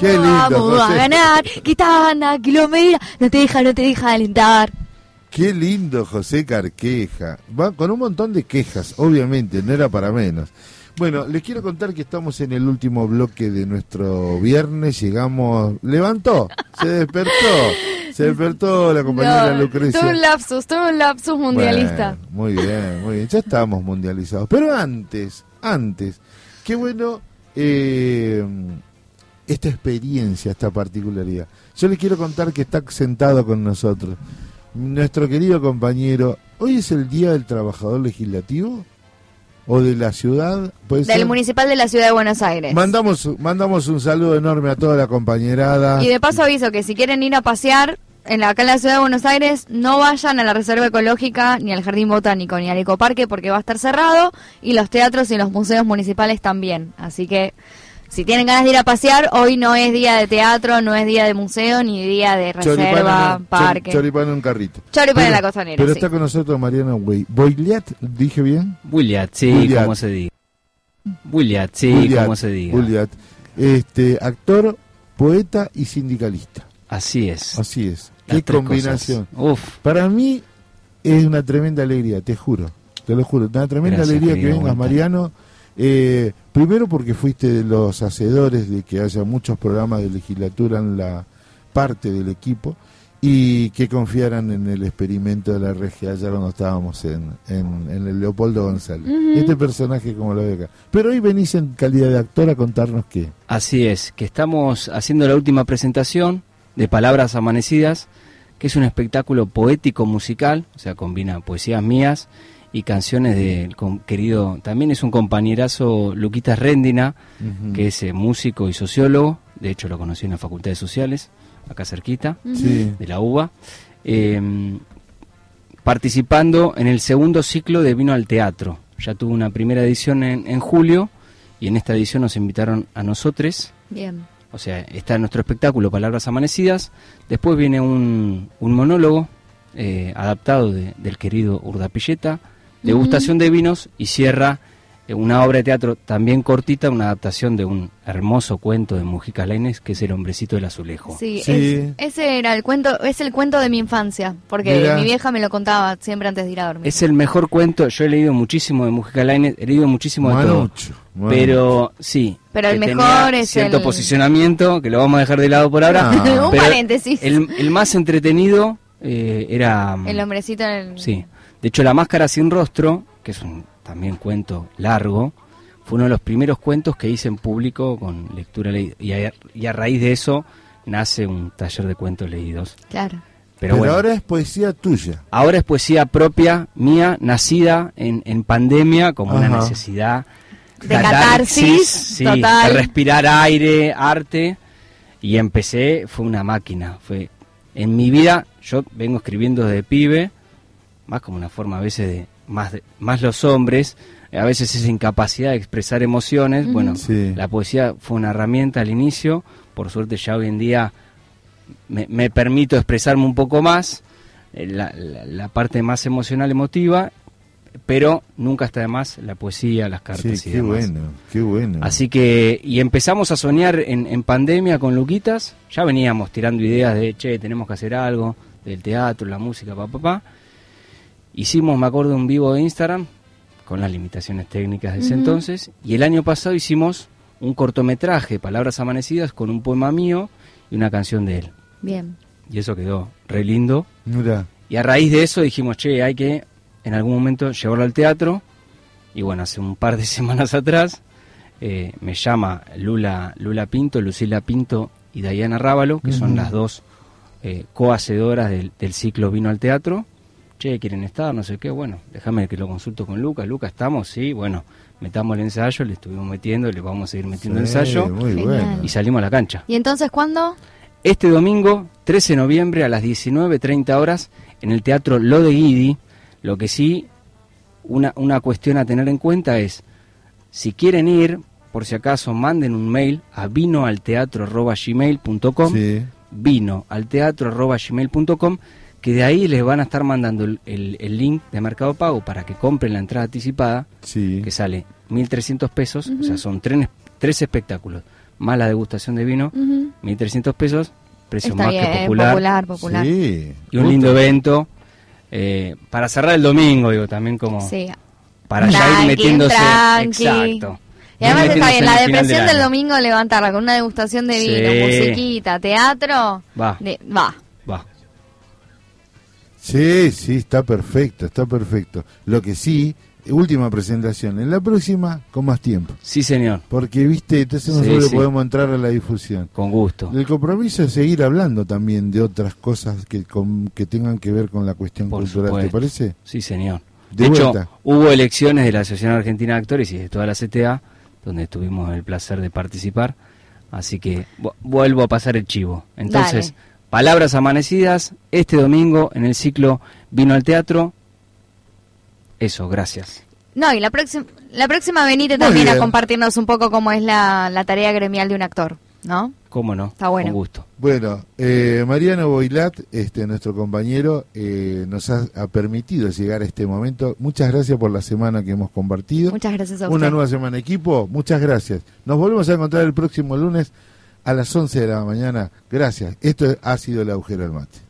Qué lindo, vamos a ganar. Quitana, kilómetro, no te deja, no te deja alentar. Qué lindo José Carqueja. Va con un montón de quejas, obviamente, no era para menos. Bueno, les quiero contar que estamos en el último bloque de nuestro viernes. Llegamos, levantó, se despertó, se despertó la compañera No, Lucrecia. Tuve un lapsus, tuve un lapsus mundialista. Bueno, muy bien, muy bien. Ya estamos mundializados. Pero antes, antes, qué bueno eh, esta experiencia, esta particularidad. Yo les quiero contar que está sentado con nosotros nuestro querido compañero. Hoy es el Día del Trabajador Legislativo o de la ciudad. ¿Puede Del ser? municipal de la ciudad de Buenos Aires. Mandamos, mandamos un saludo enorme a toda la compañerada. Y de paso aviso que si quieren ir a pasear en la, acá en la ciudad de Buenos Aires, no vayan a la Reserva Ecológica, ni al Jardín Botánico, ni al Ecoparque, porque va a estar cerrado, y los teatros y los museos municipales también. Así que, si tienen ganas de ir a pasear, hoy no es día de teatro, no es día de museo, ni día de reserva, parque. chor- choripán en un carrito. Choripán en la costanera, Pero sí. está con nosotros Mariana Wey. Boiliat, ¿dije bien? Williat, sí, como se diga. Williat, sí, Boiliat, como se diga. Boiliat. Este, actor, poeta y sindicalista. Así es. Así es. Las Qué combinación. cosas. Uf, Para mí es una tremenda alegría, te juro. Te lo juro. Una tremenda Gracias, alegría que vengas. Mariano. Eh, primero porque fuiste de los hacedores de que haya muchos programas de legislatura en la parte del equipo y que confiaran en el experimento de la regia allá cuando estábamos en, en, en el Leopoldo González. Este personaje como lo ve acá. Pero hoy venís en calidad de actor a contarnos qué. así es, que estamos haciendo la última presentación de Palabras Amanecidas, que es un espectáculo poético musical, o sea, combina poesías mías y canciones del querido, también es un compañerazo Luquitas Rendina, que es eh, músico y sociólogo, de hecho lo conocí en la Facultad de Sociales, acá cerquita. Sí. de la UBA, eh, participando en el segundo ciclo de Vino al Teatro. Ya tuvo una primera edición en, en julio y en esta edición nos invitaron a nosotros. Bien. O sea, está nuestro espectáculo Palabras Amanecidas. Después viene un, un monólogo eh, adaptado de- del querido Urdapilleta, degustación de vinos y cierra eh, una obra de teatro también cortita, una adaptación de un hermoso cuento de Mujica Lainez que es El hombrecito del azulejo. Sí, Sí. es- ese era el cuento, es el cuento de mi infancia, porque Mira. mi vieja me lo contaba siempre antes de ir a dormir. Es el mejor cuento, yo he leído muchísimo de Mujica Lainez, he leído muchísimo de todo. Manucho, Manucho. Pero sí. Pero el mejor es cierto el- posicionamiento, que lo vamos a dejar de lado por ahora. Ah. Un pero paréntesis. El, el más entretenido eh, era... El hombrecito en el... Sí. De hecho, La Máscara Sin Rostro, que es un también cuento largo, fue uno de los primeros cuentos que hice en público con lectura leída. Y a, y a raíz de eso nace un taller de cuentos leídos. Claro. Pero, Pero bueno, ahora es poesía tuya. Ahora es poesía propia, mía, nacida en, en pandemia, como una necesidad De catarsis, sí, total. de respirar aire, arte. Y empecé, fue una máquina. Fue En mi vida, yo vengo escribiendo desde pibe, más como una forma a veces de, más, de- más los hombres, a veces esa incapacidad de expresar emociones. Bueno, Sí. la poesía fue una herramienta al inicio, por suerte ya hoy en día me, me permito expresarme un poco más, eh, la, la- la parte más emocional, emotiva, pero nunca está de más la poesía, las cartas Sí, y qué demás. bueno, qué bueno. Así que, y empezamos a soñar en, en pandemia con Luquitas, ya veníamos tirando ideas de, che, tenemos que hacer algo, del teatro, la música, papá, papá. Hicimos, me acuerdo, un vivo de Instagram, con las limitaciones técnicas de ese entonces, y el año pasado hicimos un cortometraje, Palabras Amanecidas, con un poema mío y una canción de él. Bien. Y eso quedó re lindo. Mira, Y a raíz de eso dijimos, che, hay que en algún momento llevarlo al teatro. Y bueno, hace un par de semanas atrás eh, me llama Lula, Lula Pinto, Lucila Pinto y Diana Rábalo, que son las dos eh, cohacedoras del, del ciclo Vino al Teatro. Che, ¿quieren estar? No sé qué. Bueno, déjame que lo consulto con Lucas. Lucas, ¿estamos? Sí, bueno, metamos el ensayo, le estuvimos metiendo, le vamos a seguir metiendo sí, ensayo. Muy bueno. Y salimos a la cancha. ¿Y entonces cuándo? Este domingo, 13 de noviembre, a las 19.30 horas, en el Teatro Lo de Guidi. Lo que sí, una, una cuestión a tener en cuenta es, si quieren ir, por si acaso, manden un mail a vinoalteatro.gmail.com Sí. vinoalteatro.gmail.com que de ahí les van a estar mandando el, el- el link de Mercado Pago para que compren la entrada anticipada Sí. que sale 1.300 pesos, o sea, son tres, tres espectáculos. más la degustación de vino, Ujú. 1.300 pesos, precio Está más bien, que popular. popular, popular. Sí. Y un justo. lindo evento eh, para cerrar el domingo, digo, también como Sí. para ya ir metiéndose. tranqui. Exacto. Y además está bien, la depresión del año. domingo levantarla con una degustación de vino, Sí. musiquita, teatro, Va. de- va. Sí, sí, está perfecto, está perfecto. Lo que sí, última presentación. En la próxima, con más tiempo. Sí, señor, Porque, viste, entonces nosotros sí. podemos entrar a la difusión. con gusto. El compromiso es seguir hablando también de otras cosas que, con- que tengan que ver con la cuestión Por cultural, ¿te parece? Sí, señor. De De, hecho, vuelta. hubo elecciones de la Asociación Argentina de Actores y de toda la CTA, donde tuvimos el placer de participar. Así que vu- vuelvo a pasar el chivo. Entonces, Dale. Palabras amanecidas, este domingo en el ciclo Vino al Teatro. Eso, gracias. No, y la próxima, la próxima venite Muy también a compartirnos un poco cómo es la, la tarea gremial de un actor, ¿no? ¿Cómo no? Está bueno. Con gusto. Bueno, eh, Mariano Boilat, este, nuestro compañero, eh, nos ha, ha permitido llegar a este momento. Muchas gracias por la semana que hemos compartido. Muchas gracias a Una usted. nueva semana equipo, muchas gracias. Nos volvemos a encontrar el próximo lunes a las 11 de la mañana. Gracias. Esto ha sido el agujero del mate.